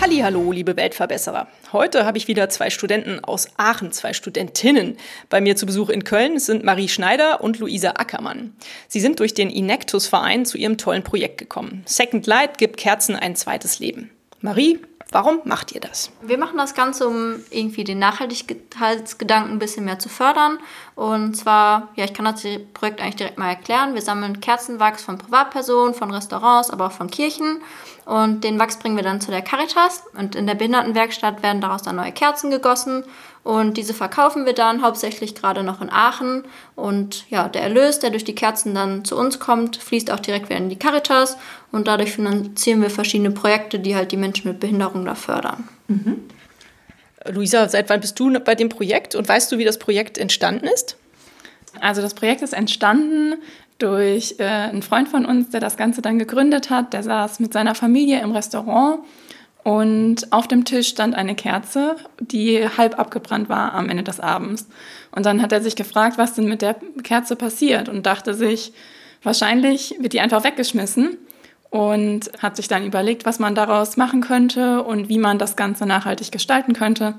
Hallo, liebe Weltverbesserer. Heute habe ich wieder zwei Studenten aus Aachen, zwei Studentinnen bei mir zu Besuch in Köln. Sind Marie Schneider und Luisa Ackermann. Sie sind durch den Inectus-Verein zu ihrem tollen Projekt gekommen. Second Light gibt Kerzen ein zweites Leben. Marie, Warum macht ihr das? Wir machen das Ganze, um irgendwie den Nachhaltigkeitsgedanken ein bisschen mehr zu fördern. Und zwar, ja, ich kann das Projekt eigentlich direkt mal erklären. Wir sammeln Kerzenwachs von Privatpersonen, von Restaurants, aber auch von Kirchen. Und den Wachs bringen wir dann zu der Caritas. Und in der Behindertenwerkstatt werden daraus dann neue Kerzen gegossen. Und diese verkaufen wir dann hauptsächlich gerade noch in Aachen. Und ja, der Erlös, der durch die Kerzen dann zu uns kommt, fließt auch direkt wieder in die Caritas. Und dadurch finanzieren wir verschiedene Projekte, die halt die Menschen mit Behinderung da fördern. Mhm. Luisa, seit wann bist du bei dem Projekt und weißt du, wie das Projekt entstanden ist? Also das Projekt ist entstanden durch äh, einen Freund von uns, der das Ganze dann gegründet hat. Der saß mit seiner Familie im Restaurant und auf dem Tisch stand eine Kerze, die halb abgebrannt war am Ende des Abends. Und dann hat er sich gefragt, was denn mit der Kerze passiert und dachte sich, wahrscheinlich wird die einfach weggeschmissen und hat sich dann überlegt, was man daraus machen könnte und wie man das Ganze nachhaltig gestalten könnte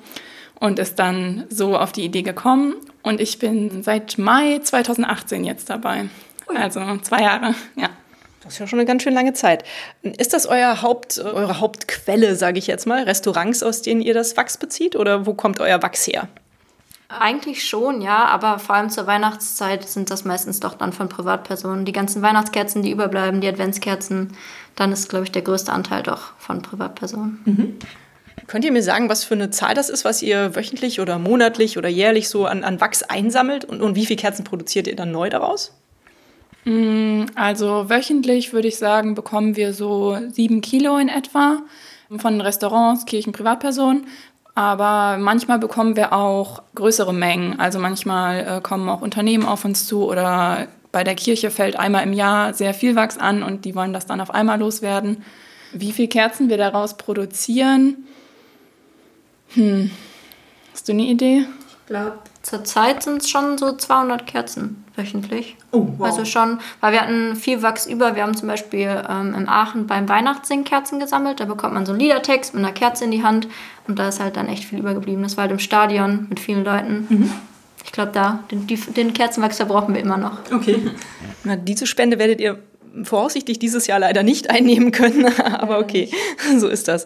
und ist dann so auf die Idee gekommen. Und ich bin seit Mai 2018 jetzt dabei. Also zwei Jahre, ja. Das ist ja schon eine ganz schön lange Zeit. Ist das euer Haupt, eure Hauptquelle, sage ich jetzt mal? Restaurants, aus denen ihr das Wachs bezieht? Oder wo kommt euer Wachs her? Eigentlich schon, ja, aber vor allem zur Weihnachtszeit sind das meistens doch dann von Privatpersonen. Die ganzen Weihnachtskerzen, die überbleiben, die Adventskerzen, dann ist, glaube ich, der größte Anteil doch von Privatpersonen. Mhm. Könnt ihr mir sagen, was für eine Zahl das ist, was ihr wöchentlich oder monatlich oder jährlich so an, an Wachs einsammelt und, und wie viele Kerzen produziert ihr dann neu daraus? Mm, also wöchentlich würde ich sagen, bekommen wir so sieben Kilo in etwa von Restaurants, Kirchen, Privatpersonen. Aber manchmal bekommen wir auch größere Mengen. Also manchmal äh, kommen auch Unternehmen auf uns zu oder bei der Kirche fällt einmal im Jahr sehr viel Wachs an und die wollen das dann auf einmal loswerden. Wie viele Kerzen wir daraus produzieren? Hm. Hast du eine Idee? Ich glaube, zurzeit sind es schon so 200 Kerzen wöchentlich. Oh, wow. Also schon, weil wir hatten viel Wachs über. Wir haben zum Beispiel ähm, in Aachen beim Weihnachtssingen Kerzen gesammelt. Da bekommt man so einen Liedertext mit einer Kerze in die Hand und da ist halt dann echt viel übergeblieben. Das war halt im Stadion mit vielen Leuten. Mhm. Ich glaube, da, den, den Kerzenwachs, da brauchen wir immer noch. Okay. Na, diese Spende werdet ihr voraussichtlich dieses Jahr leider nicht einnehmen können, aber okay, so ist das.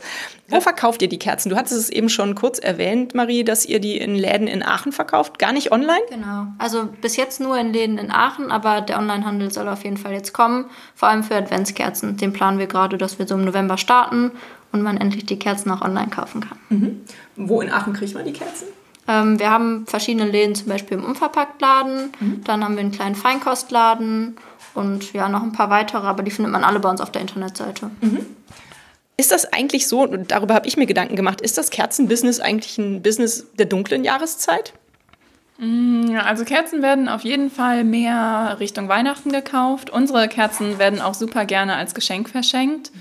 Wo verkauft ihr die Kerzen? Du hattest es eben schon kurz erwähnt, Marie, dass ihr die in Läden in Aachen verkauft, gar nicht online? Genau. Also bis jetzt nur in Läden in Aachen, aber der Onlinehandel soll auf jeden Fall jetzt kommen, vor allem für Adventskerzen. Den planen wir gerade, dass wir so im November starten und man endlich die Kerzen auch online kaufen kann. Mhm. Wo in Aachen kriegt man die Kerzen? Ähm, wir haben verschiedene Läden, zum Beispiel im Unverpacktladen, mhm. dann haben wir einen kleinen Feinkostladen und ja, noch ein paar weitere, aber die findet man alle bei uns auf der Internetseite. Mhm. Ist das eigentlich so, und darüber habe ich mir Gedanken gemacht, ist das Kerzenbusiness eigentlich ein Business der dunklen Jahreszeit? Mm, also Kerzen werden auf jeden Fall mehr Richtung Weihnachten gekauft. Unsere Kerzen werden auch super gerne als Geschenk verschenkt.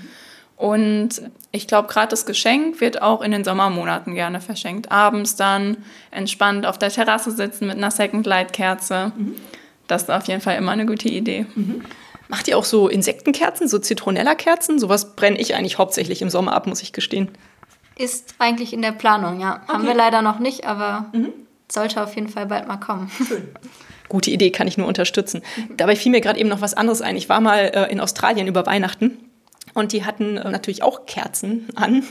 Und ich glaube, gerade das Geschenk wird auch in den Sommermonaten gerne verschenkt. Abends dann entspannt auf der Terrasse sitzen mit einer Second Light Kerze. Mhm. Das ist auf jeden Fall immer eine gute Idee. Mhm. Macht ihr auch so Insektenkerzen, so Zitronella-Kerzen? Sowas brenne ich eigentlich hauptsächlich im Sommer ab, muss ich gestehen. Ist eigentlich in der Planung, ja. Okay. Haben wir leider noch nicht, aber mhm. sollte auf jeden Fall bald mal kommen. Schön. Gute Idee, kann ich nur unterstützen. Dabei fiel mir gerade eben noch was anderes ein. Ich war mal äh, in Australien über Weihnachten und die hatten äh, natürlich auch Kerzen an.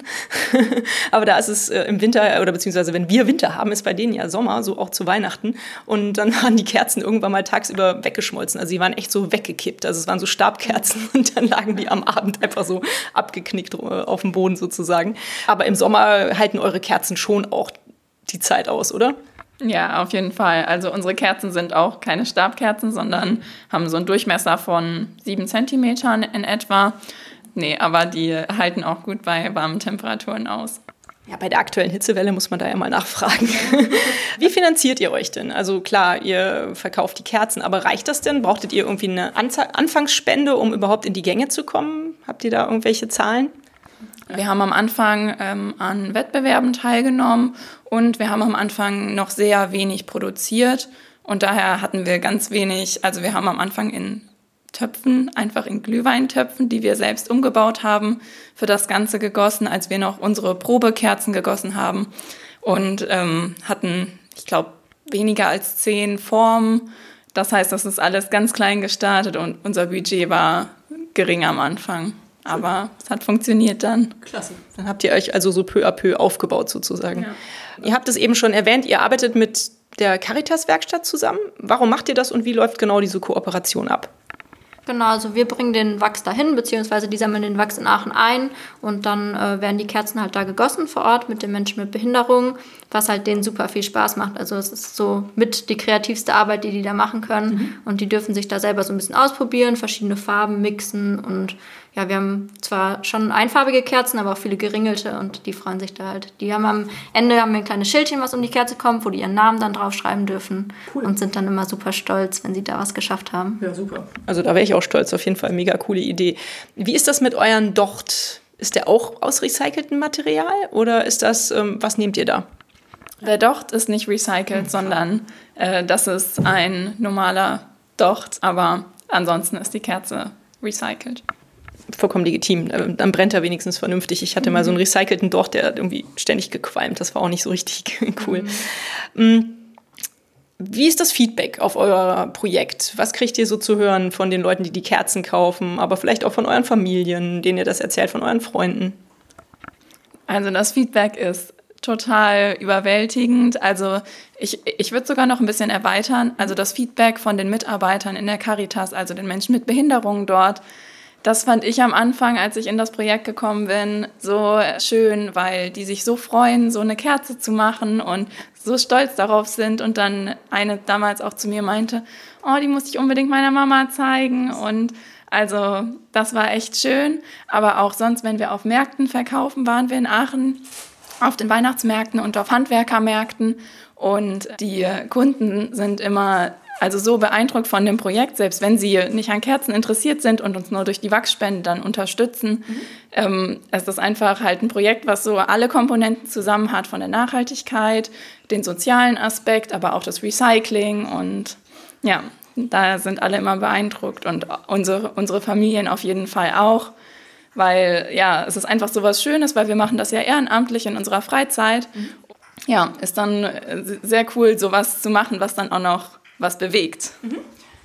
Aber da ist es äh, im Winter, oder beziehungsweise wenn wir Winter haben, ist bei denen ja Sommer, so auch zu Weihnachten. Und dann waren die Kerzen irgendwann mal tagsüber weggeschmolzen. Also die waren echt so weggekippt. Also es waren so Stabkerzen und dann lagen die am Abend einfach so abgeknickt äh, auf dem Boden sozusagen. Aber im Sommer halten eure Kerzen schon auch die Zeit aus, oder? Ja, auf jeden Fall. Also unsere Kerzen sind auch keine Stabkerzen, sondern haben so einen Durchmesser von sieben Zentimetern in etwa. Nee, aber die halten auch gut bei warmen Temperaturen aus. Ja, bei der aktuellen Hitzewelle muss man da ja mal nachfragen. Wie finanziert ihr euch denn? Also klar, ihr verkauft die Kerzen, aber reicht das denn? Brauchtet ihr irgendwie eine Anfangsspende, um überhaupt in die Gänge zu kommen? Habt ihr da irgendwelche Zahlen? Wir haben am Anfang ähm, an Wettbewerben teilgenommen und wir haben am Anfang noch sehr wenig produziert und daher hatten wir ganz wenig, also wir haben am Anfang in Töpfen, einfach in Glühweintöpfen, die wir selbst umgebaut haben, für das Ganze gegossen, als wir noch unsere Probekerzen gegossen haben und ähm, hatten, ich glaube, weniger als zehn Formen. Das heißt, das ist alles ganz klein gestartet und unser Budget war gering am Anfang. Aber es hat funktioniert dann. Klasse. Dann habt ihr euch also so peu à peu aufgebaut sozusagen. Ja. Ihr habt es eben schon erwähnt, ihr arbeitet mit der Caritas-Werkstatt zusammen. Warum macht ihr das und wie läuft genau diese Kooperation ab? Genau, also wir bringen den Wachs dahin, beziehungsweise die sammeln den Wachs in Aachen ein und dann äh, werden die Kerzen halt da gegossen vor Ort mit den Menschen mit Behinderung, was halt denen super viel Spaß macht. Also es ist so mit die kreativste Arbeit, die die da machen können mhm. und die dürfen sich da selber so ein bisschen ausprobieren, verschiedene Farben mixen und ja, wir haben zwar schon einfarbige Kerzen, aber auch viele geringelte und die freuen sich da halt. Die haben am Ende haben wir ein kleines Schildchen, was um die Kerze kommt, wo die ihren Namen dann draufschreiben dürfen cool. und sind dann immer super stolz, wenn sie da was geschafft haben. Ja, super. Also da wäre ich auch stolz, auf jeden Fall. Mega coole Idee. Wie ist das mit euren Docht? Ist der auch aus recyceltem Material oder ist das, ähm, was nehmt ihr da? Der Docht ist nicht recycelt, sondern äh, das ist ein normaler Docht, aber ansonsten ist die Kerze recycelt vollkommen legitim. Äh, dann brennt er wenigstens vernünftig. Ich hatte mhm. mal so einen recycelten Docht, der irgendwie ständig gequalmt. Das war auch nicht so richtig cool. Mhm. Wie ist das Feedback auf euer Projekt? Was kriegt ihr so zu hören von den Leuten, die die Kerzen kaufen, aber vielleicht auch von euren Familien, denen ihr das erzählt, von euren Freunden? Also das Feedback ist total überwältigend. Also ich, ich würde sogar noch ein bisschen erweitern. Also das Feedback von den Mitarbeitern in der Caritas, also den Menschen mit Behinderungen dort, das fand ich am Anfang, als ich in das Projekt gekommen bin, so schön, weil die sich so freuen, so eine Kerze zu machen und so stolz darauf sind. Und dann eine damals auch zu mir meinte, oh, die muss ich unbedingt meiner Mama zeigen. Und also das war echt schön. Aber auch sonst, wenn wir auf Märkten verkaufen, waren wir in Aachen auf den Weihnachtsmärkten und auf Handwerkermärkten. Und die Kunden sind immer also so beeindruckt von dem Projekt, selbst wenn sie nicht an Kerzen interessiert sind und uns nur durch die Wachsspende dann unterstützen. Mhm. Ähm, es ist einfach halt ein Projekt, was so alle Komponenten zusammen hat, von der Nachhaltigkeit, den sozialen Aspekt, aber auch das Recycling und ja, da sind alle immer beeindruckt und unsere, unsere Familien auf jeden Fall auch, weil ja, es ist einfach so was Schönes, weil wir machen das ja ehrenamtlich in unserer Freizeit. Mhm. Ja, ist dann sehr cool, sowas zu machen, was dann auch noch was bewegt. Mhm.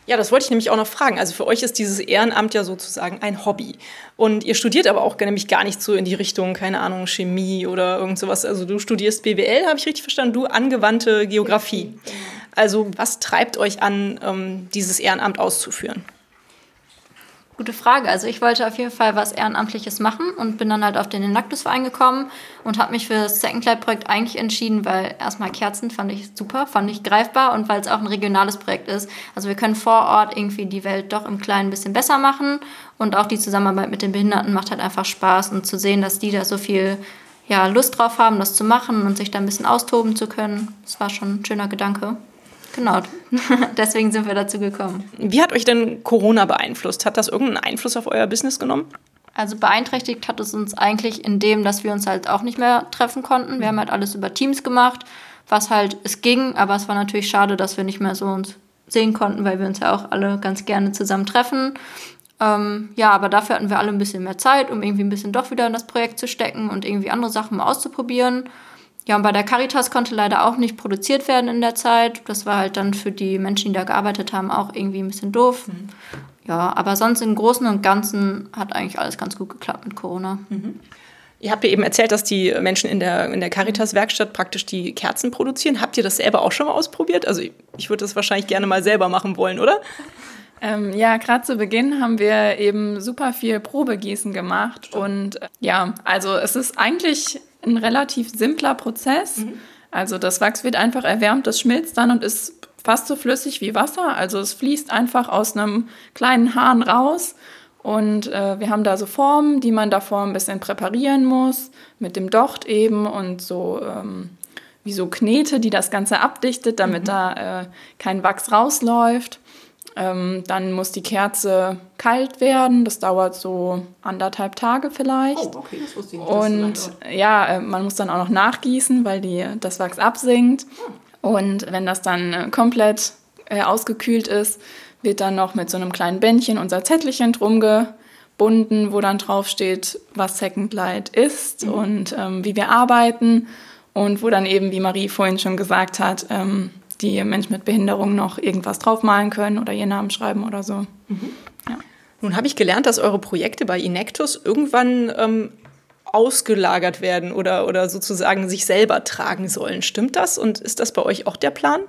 Ja, das wollte ich nämlich auch noch fragen. Also für euch ist dieses Ehrenamt ja sozusagen ein Hobby. Und ihr studiert aber auch nämlich gar nicht so in die Richtung, keine Ahnung, Chemie oder irgend sowas. Also du studierst BWL, habe ich richtig verstanden, du angewandte Geografie. Also was treibt euch an, ähm, dieses Ehrenamt auszuführen? Gute Frage. Also ich wollte auf jeden Fall was Ehrenamtliches machen und bin dann halt auf den Enactus-Verein gekommen und habe mich für das Second Light-Projekt eigentlich entschieden, weil erstmal Kerzen fand ich super, fand ich greifbar und weil es auch ein regionales Projekt ist. Also wir können vor Ort irgendwie die Welt doch im Kleinen ein bisschen besser machen und auch die Zusammenarbeit mit den Behinderten macht halt einfach Spaß und zu sehen, dass die da so viel ja, Lust drauf haben, das zu machen und sich da ein bisschen austoben zu können. Das war schon ein schöner Gedanke. Genau, deswegen sind wir dazu gekommen. Wie hat euch denn Corona beeinflusst? Hat das irgendeinen Einfluss auf euer Business genommen? Also beeinträchtigt hat es uns eigentlich in dem, dass wir uns halt auch nicht mehr treffen konnten. Wir haben halt alles über Teams gemacht, was halt es ging, aber es war natürlich schade, dass wir nicht mehr so uns sehen konnten, weil wir uns ja auch alle ganz gerne zusammen treffen. Ähm, ja, aber dafür hatten wir alle ein bisschen mehr Zeit, um irgendwie ein bisschen doch wieder in das Projekt zu stecken und irgendwie andere Sachen mal auszuprobieren. Ja, und bei der Caritas konnte leider auch nicht produziert werden in der Zeit. Das war halt dann für die Menschen, die da gearbeitet haben, auch irgendwie ein bisschen doof. Mhm. Ja, aber sonst im Großen und Ganzen hat eigentlich alles ganz gut geklappt mit Corona. Mhm. Ihr habt ja eben erzählt, dass die Menschen in der, in der Caritas-Werkstatt praktisch die Kerzen produzieren. Habt ihr das selber auch schon mal ausprobiert? Also ich, ich würde das wahrscheinlich gerne mal selber machen wollen, oder? Ähm, ja, gerade zu Beginn haben wir eben super viel Probegießen gemacht. Und äh, ja, also es ist eigentlich ein relativ simpler Prozess. Mhm. Also das Wachs wird einfach erwärmt, das schmilzt dann und ist fast so flüssig wie Wasser. Also es fließt einfach aus einem kleinen Hahn raus Und äh, wir haben da so Formen, die man davor ein bisschen präparieren muss, mit dem Docht eben und so ähm, wie so Knete, die das Ganze abdichtet, damit mhm. da äh, kein Wachs rausläuft. Ähm, dann muss die Kerze kalt werden. Das dauert so anderthalb Tage vielleicht. Oh, okay, das wusste ich nicht. Und ja, äh, man muss dann auch noch nachgießen, weil die, das Wachs absinkt. Oh. Und wenn das dann äh, komplett äh, ausgekühlt ist, wird dann noch mit so einem kleinen Bändchen unser Zettelchen drum gebunden, wo dann drauf steht, was Second Light ist mhm. und ähm, wie wir arbeiten. Und wo dann eben, wie Marie vorhin schon gesagt hat, ähm, die Menschen mit Behinderung noch irgendwas draufmalen können oder ihren Namen schreiben oder so. Mhm. Ja. Nun habe ich gelernt, dass eure Projekte bei Inectus irgendwann ähm, ausgelagert werden oder, oder sozusagen sich selber tragen sollen. Stimmt das und ist das bei euch auch der Plan?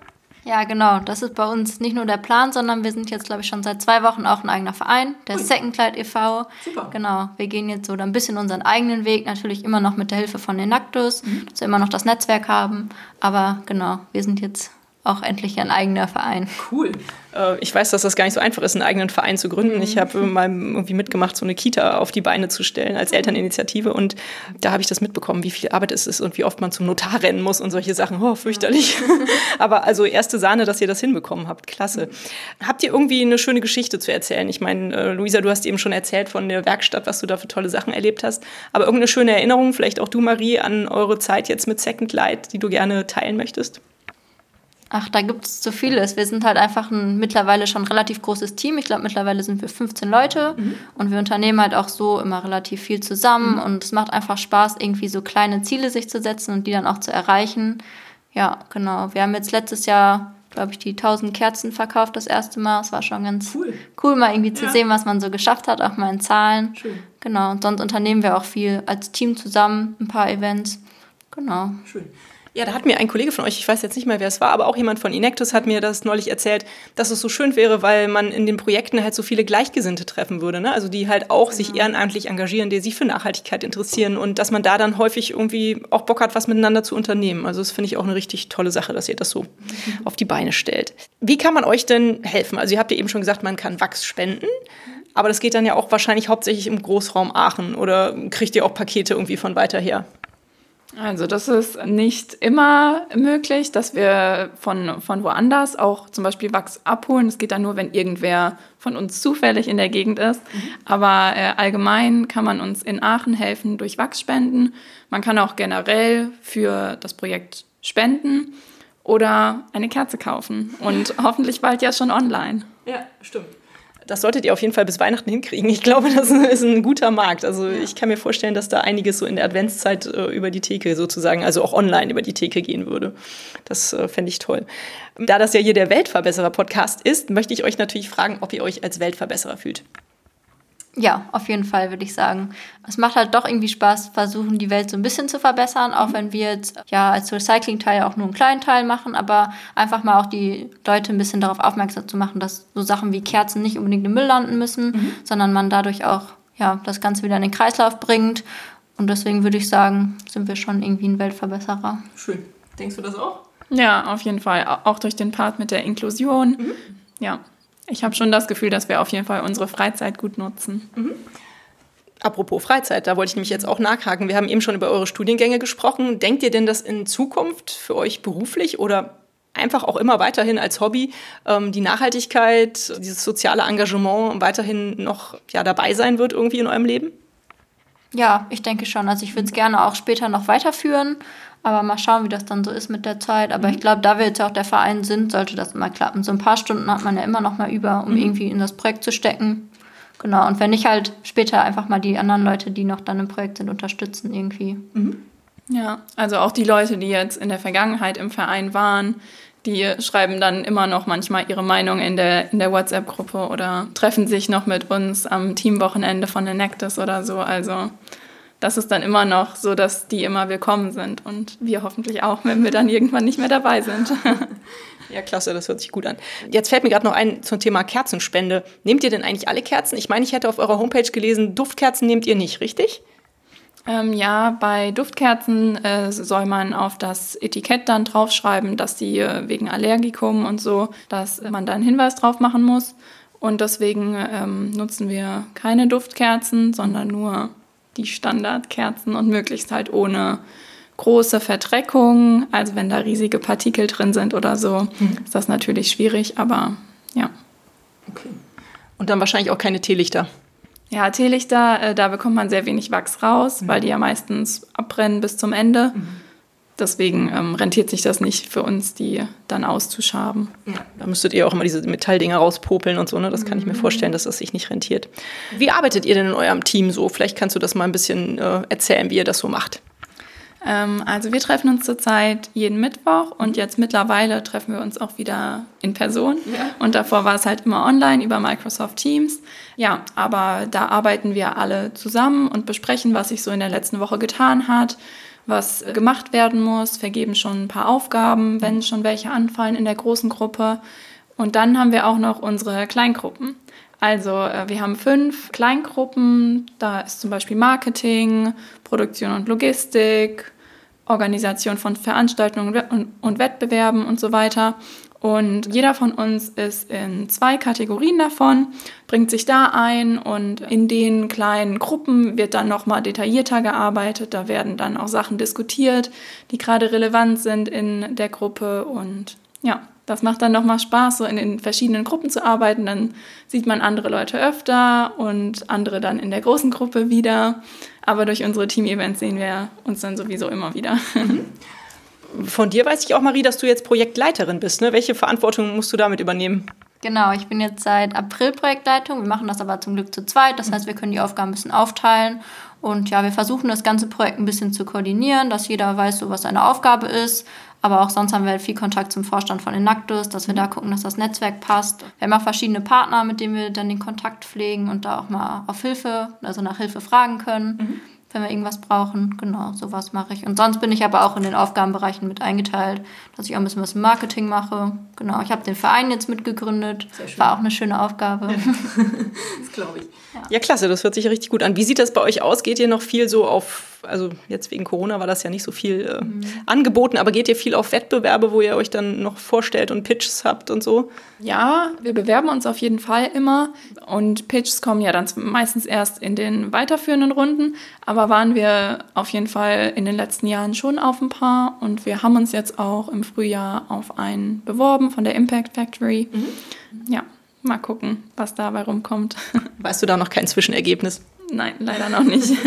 Ja, genau. Das ist bei uns nicht nur der Plan, sondern wir sind jetzt, glaube ich, schon seit zwei Wochen auch ein eigener Verein, der Ui. Second Light e.V. Super. Genau. Wir gehen jetzt so ein bisschen unseren eigenen Weg, natürlich immer noch mit der Hilfe von Enactus, mhm. dass wir immer noch das Netzwerk haben. Aber genau, wir sind jetzt auch endlich ein eigener Verein. Cool. Äh, ich weiß, dass das gar nicht so einfach ist, einen eigenen Verein zu gründen. Ich habe mal irgendwie mitgemacht, so eine Kita auf die Beine zu stellen als Elterninitiative. Und da habe ich das mitbekommen, wie viel Arbeit es ist und wie oft man zum Notar rennen muss und solche Sachen. Oh, fürchterlich. Aber also erste Sahne, dass ihr das hinbekommen habt. Klasse. Habt ihr irgendwie eine schöne Geschichte zu erzählen? Ich meine, äh, Luisa, du hast eben schon erzählt von der Werkstatt, was du da für tolle Sachen erlebt hast. Aber irgendeine schöne Erinnerung, vielleicht auch du, Marie, an eure Zeit jetzt mit Second Light, die du gerne teilen möchtest? Ach, da gibt es so vieles. Wir sind halt einfach ein mittlerweile schon relativ großes Team. Ich glaube, mittlerweile sind wir 15 Leute mhm. und wir unternehmen halt auch so immer relativ viel zusammen mhm. und es macht einfach Spaß, irgendwie so kleine Ziele sich zu setzen und die dann auch zu erreichen. Ja, genau. Wir haben jetzt letztes Jahr, glaube ich, die 1000 Kerzen verkauft das erste Mal. Es war schon ganz cool, cool mal irgendwie zu ja. sehen, was man so geschafft hat, auch mal in Zahlen. Schön. Genau. Und sonst unternehmen wir auch viel als Team zusammen, ein paar Events. Genau. Schön. Ja, da hat mir ein Kollege von euch, ich weiß jetzt nicht mehr, wer es war, aber auch jemand von Inectus hat mir das neulich erzählt, dass es so schön wäre, weil man in den Projekten halt so viele Gleichgesinnte treffen würde. Ne? Also die halt auch sich genau. ehrenamtlich engagieren, die sich für Nachhaltigkeit interessieren und dass man da dann häufig irgendwie auch Bock hat, was miteinander zu unternehmen. Also das finde ich auch eine richtig tolle Sache, dass ihr das so mhm. auf die Beine stellt. Wie kann man euch denn helfen? Also ihr habt ja eben schon gesagt, man kann Wachs spenden. Aber das geht dann ja auch wahrscheinlich hauptsächlich im Großraum Aachen oder kriegt ihr auch Pakete irgendwie von weiter her? Also das ist nicht immer möglich, dass wir von, von woanders auch zum Beispiel Wachs abholen. Es geht dann nur, wenn irgendwer von uns zufällig in der Gegend ist. Mhm. Aber äh, allgemein kann man uns in Aachen helfen durch Wachsspenden. Man kann auch generell für das Projekt spenden oder eine Kerze kaufen und hoffentlich bald ja schon online. Ja, stimmt das solltet ihr auf jeden Fall bis Weihnachten hinkriegen. Ich glaube, das ist ein guter Markt. Also ich kann mir vorstellen, dass da einiges so in der Adventszeit äh, über die Theke sozusagen, also auch online über die Theke gehen würde. Das äh, fände ich toll. Da das ja hier der Weltverbesserer-Podcast ist, möchte ich euch natürlich fragen, ob ihr euch als Weltverbesserer fühlt. Ja, auf jeden Fall würde ich sagen. Es macht halt doch irgendwie Spaß, versuchen die Welt so ein bisschen zu verbessern, auch mhm. wenn wir jetzt ja als Recycling-Teil auch nur einen kleinen Teil machen, aber einfach mal auch die Leute ein bisschen darauf aufmerksam zu machen, dass so Sachen wie Kerzen nicht unbedingt im Müll landen müssen, mhm. sondern man dadurch auch ja, das Ganze wieder in den Kreislauf bringt. Und deswegen würde ich sagen, sind wir schon irgendwie ein Weltverbesserer. Schön. Denkst du das auch? Ja, auf jeden Fall. Auch durch den Part mit der Inklusion. Mhm. Ja. Ich habe schon das Gefühl, dass wir auf jeden Fall unsere Freizeit gut nutzen. Mhm. Apropos Freizeit, da wollte ich nämlich jetzt auch nachhaken. Wir haben eben schon über eure Studiengänge gesprochen. Denkt ihr denn, dass in Zukunft für euch beruflich oder einfach auch immer weiterhin als Hobby ähm, die Nachhaltigkeit, dieses soziale Engagement weiterhin noch ja, dabei sein wird irgendwie in eurem Leben? Ja, ich denke schon. Also ich würde es gerne auch später noch weiterführen. Aber mal schauen, wie das dann so ist mit der Zeit. Aber mhm. ich glaube, da wir jetzt ja auch der Verein sind, sollte das mal klappen. So ein paar Stunden hat man ja immer noch mal über, um mhm. irgendwie in das Projekt zu stecken. Genau. Und wenn nicht halt später einfach mal die anderen Leute, die noch dann im Projekt sind, unterstützen irgendwie. Mhm. Ja, also auch die Leute, die jetzt in der Vergangenheit im Verein waren, die schreiben dann immer noch manchmal ihre Meinung in der, in der WhatsApp-Gruppe oder treffen sich noch mit uns am Teamwochenende von Enactus oder so. Also das ist dann immer noch so, dass die immer willkommen sind und wir hoffentlich auch, wenn wir dann irgendwann nicht mehr dabei sind. Ja, klasse, das hört sich gut an. Jetzt fällt mir gerade noch ein zum Thema Kerzenspende. Nehmt ihr denn eigentlich alle Kerzen? Ich meine, ich hätte auf eurer Homepage gelesen, Duftkerzen nehmt ihr nicht, richtig? Ähm, ja, bei Duftkerzen äh, soll man auf das Etikett dann draufschreiben, dass die äh, wegen Allergikum und so, dass man da einen Hinweis drauf machen muss. Und deswegen ähm, nutzen wir keine Duftkerzen, sondern nur die Standardkerzen und möglichst halt ohne große Verdreckung. Also wenn da riesige Partikel drin sind oder so, mhm. ist das natürlich schwierig, aber ja. Okay. Und dann wahrscheinlich auch keine Teelichter. Ja, Teelichter, äh, da bekommt man sehr wenig Wachs raus, mhm. weil die ja meistens abbrennen bis zum Ende. Mhm. Deswegen ähm, rentiert sich das nicht für uns, die dann auszuschaben. Ja. Da müsstet ihr auch immer diese Metalldinger rauspopeln und so, ne? Das kann ich mir mhm. vorstellen, dass das sich nicht rentiert. Wie arbeitet ihr denn in eurem Team so? Vielleicht kannst du das mal ein bisschen äh, erzählen, wie ihr das so macht. Ähm, also wir treffen uns zurzeit jeden Mittwoch und jetzt mittlerweile treffen wir uns auch wieder in Person. Ja. Und davor war es halt immer online über Microsoft Teams. Ja, aber da arbeiten wir alle zusammen und besprechen, was sich so in der letzten Woche getan hat was gemacht werden muss, vergeben schon ein paar Aufgaben, wenn schon welche anfallen in der großen Gruppe. Und dann haben wir auch noch unsere Kleingruppen. Also äh, wir haben fünf Kleingruppen. Da ist zum Beispiel Marketing, Produktion und Logistik, Organisation von Veranstaltungen und Wettbewerben und so weiter. Und jeder von uns ist in zwei Kategorien davon, bringt sich da ein und in den kleinen Gruppen wird dann nochmal detaillierter gearbeitet. Da werden dann auch Sachen diskutiert, die gerade relevant sind in der Gruppe. Und ja, das macht dann nochmal Spaß, so in den verschiedenen Gruppen zu arbeiten. Dann sieht man andere Leute öfter und andere dann in der großen Gruppe wieder. Aber durch unsere Team-Events sehen wir uns dann sowieso immer wieder. Mhm. Von dir weiß ich auch, Marie, dass du jetzt Projektleiterin bist. Ne? Welche Verantwortung musst du damit übernehmen? Genau, ich bin jetzt seit April Projektleitung. Wir machen das aber zum Glück zu zweit. Das heißt, wir können die Aufgaben ein bisschen aufteilen. Und ja, wir versuchen das ganze Projekt ein bisschen zu koordinieren, dass jeder weiß, so was seine Aufgabe ist. Aber auch sonst haben wir halt viel Kontakt zum Vorstand von Enactus, dass wir da gucken, dass das Netzwerk passt. Wir haben auch verschiedene Partner, mit denen wir dann den Kontakt pflegen und da auch mal auf Hilfe, also nach Hilfe fragen können. Mhm wenn wir irgendwas brauchen. Genau, sowas mache ich. Und sonst bin ich aber auch in den Aufgabenbereichen mit eingeteilt, dass ich auch ein bisschen was im Marketing mache. Genau, ich habe den Verein jetzt mitgegründet. War auch eine schöne Aufgabe. das glaube ich. Ja. ja, klasse, das hört sich richtig gut an. Wie sieht das bei euch aus? Geht ihr noch viel so auf also jetzt wegen Corona war das ja nicht so viel äh, mhm. angeboten, aber geht ihr viel auf Wettbewerbe, wo ihr euch dann noch vorstellt und Pitches habt und so? Ja, wir bewerben uns auf jeden Fall immer und Pitches kommen ja dann meistens erst in den weiterführenden Runden, aber waren wir auf jeden Fall in den letzten Jahren schon auf ein paar und wir haben uns jetzt auch im Frühjahr auf einen beworben von der Impact Factory. Mhm. Ja, mal gucken, was dabei rumkommt. Weißt du da noch kein Zwischenergebnis? Nein, leider noch nicht.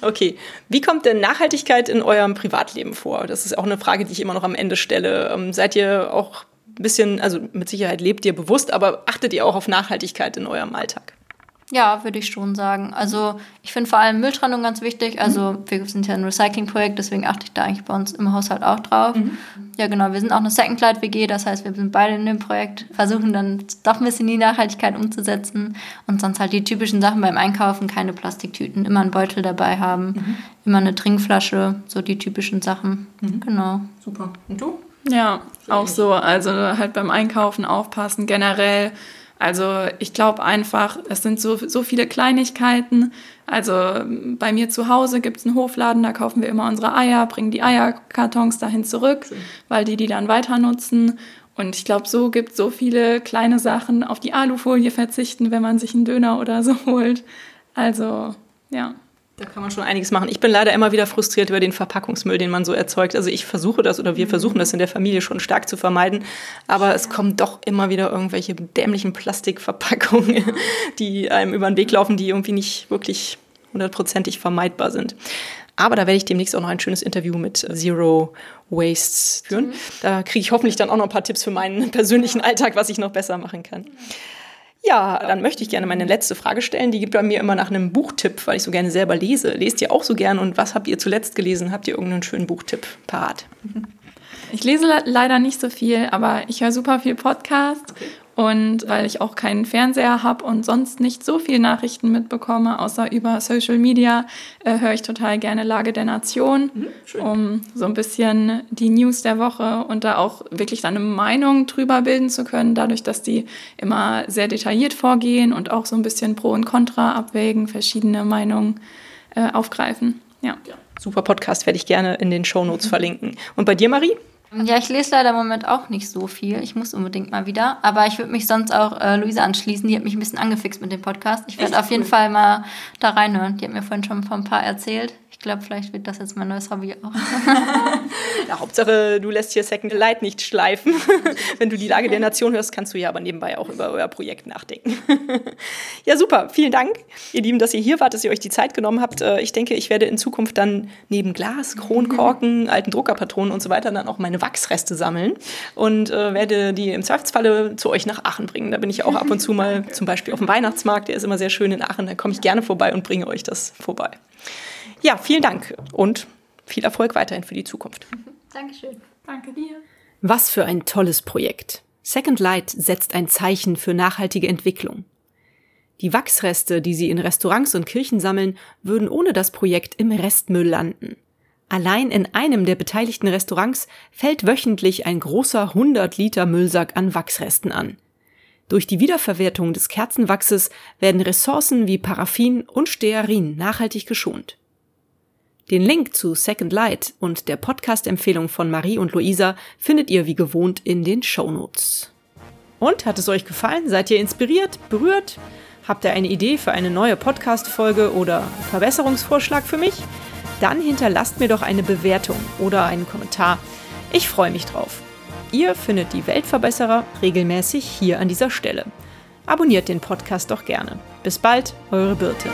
Okay. Wie kommt denn Nachhaltigkeit in eurem Privatleben vor? Das ist auch eine Frage, die ich immer noch am Ende stelle. Ähm, seid ihr auch ein bisschen, also mit Sicherheit lebt ihr bewusst, aber achtet ihr auch auf Nachhaltigkeit in eurem Alltag? Ja, würde ich schon sagen. Also ich finde vor allem Mülltrennung ganz wichtig. Also wir sind ja ein Recycling-Projekt, deswegen achte ich da eigentlich bei uns im Haushalt auch drauf. Mhm. Ja, genau. Wir sind auch eine Second Light WG, das heißt, wir sind beide in dem Projekt, versuchen dann doch ein bisschen die Nachhaltigkeit umzusetzen und sonst halt die typischen Sachen beim Einkaufen, keine Plastiktüten, immer einen Beutel dabei haben, mhm. immer eine Trinkflasche, so die typischen Sachen. Mhm. Genau. Super. Und du? Ja, auch so. Also halt beim Einkaufen aufpassen, generell also ich glaube einfach, es sind so, so viele Kleinigkeiten. Also bei mir zu Hause gibt es einen Hofladen, da kaufen wir immer unsere Eier, bringen die Eierkartons dahin zurück, weil die die dann weiter nutzen. Und ich glaube, so gibt es so viele kleine Sachen, auf die Alufolie verzichten, wenn man sich einen Döner oder so holt. Also ja. Da kann man schon einiges machen. Ich bin leider immer wieder frustriert über den Verpackungsmüll, den man so erzeugt. Also ich versuche das oder wir versuchen das in der Familie schon stark zu vermeiden, aber es kommen doch immer wieder irgendwelche dämlichen Plastikverpackungen, die einem über den Weg laufen, die irgendwie nicht wirklich hundertprozentig vermeidbar sind. Aber da werde ich demnächst auch noch ein schönes Interview mit Zero Wastes führen. Da kriege ich hoffentlich dann auch noch ein paar Tipps für meinen persönlichen Alltag, was ich noch besser machen kann. Ja, dann möchte ich gerne meine letzte Frage stellen. Die gibt bei mir immer nach einem Buchtipp, weil ich so gerne selber lese. Lest ihr auch so gern und was habt ihr zuletzt gelesen? Habt ihr irgendeinen schönen Buchtipp parat? Ich lese leider nicht so viel, aber ich höre super viel Podcast okay. Und weil ich auch keinen Fernseher habe und sonst nicht so viel Nachrichten mitbekomme, außer über Social Media, äh, höre ich total gerne Lage der Nation, mhm, um so ein bisschen die News der Woche und da auch wirklich dann eine Meinung drüber bilden zu können, dadurch, dass die immer sehr detailliert vorgehen und auch so ein bisschen Pro und Contra abwägen, verschiedene Meinungen äh, aufgreifen. Ja. ja. Super Podcast werde ich gerne in den Shownotes mhm. verlinken. Und bei dir, Marie? Ja, ich lese leider im Moment auch nicht so viel. Ich muss unbedingt mal wieder. Aber ich würde mich sonst auch äh, Luisa anschließen. Die hat mich ein bisschen angefixt mit dem Podcast. Ich werde auf jeden Fall mal da reinhören. Die hat mir vorhin schon von ein paar erzählt glaube, vielleicht wird das jetzt mein neues Hobby auch. ja, Hauptsache, du lässt hier Second Light nicht schleifen. Wenn du die Lage der Nation hörst, kannst du ja aber nebenbei auch über euer Projekt nachdenken. ja, super. Vielen Dank, ihr Lieben, dass ihr hier wart, dass ihr euch die Zeit genommen habt. Äh, ich denke, ich werde in Zukunft dann neben Glas, Kronkorken, alten Druckerpatronen und so weiter dann auch meine Wachsreste sammeln und äh, werde die im Zweifelsfalle zu euch nach Aachen bringen. Da bin ich auch ab und zu mal zum Beispiel auf dem Weihnachtsmarkt, der ist immer sehr schön in Aachen. Da komme ich gerne vorbei und bringe euch das vorbei. Ja, vielen Dank und viel Erfolg weiterhin für die Zukunft. Dankeschön. Danke dir. Was für ein tolles Projekt. Second Light setzt ein Zeichen für nachhaltige Entwicklung. Die Wachsreste, die sie in Restaurants und Kirchen sammeln, würden ohne das Projekt im Restmüll landen. Allein in einem der beteiligten Restaurants fällt wöchentlich ein großer 100 Liter Müllsack an Wachsresten an. Durch die Wiederverwertung des Kerzenwachses werden Ressourcen wie Paraffin und Stearin nachhaltig geschont. Den Link zu Second Light und der Podcast-Empfehlung von Marie und Luisa findet ihr wie gewohnt in den Show Notes. Und hat es euch gefallen? Seid ihr inspiriert, berührt? Habt ihr eine Idee für eine neue Podcast-Folge oder Verbesserungsvorschlag für mich? Dann hinterlasst mir doch eine Bewertung oder einen Kommentar. Ich freue mich drauf. Ihr findet die Weltverbesserer regelmäßig hier an dieser Stelle. Abonniert den Podcast doch gerne. Bis bald, eure Birte.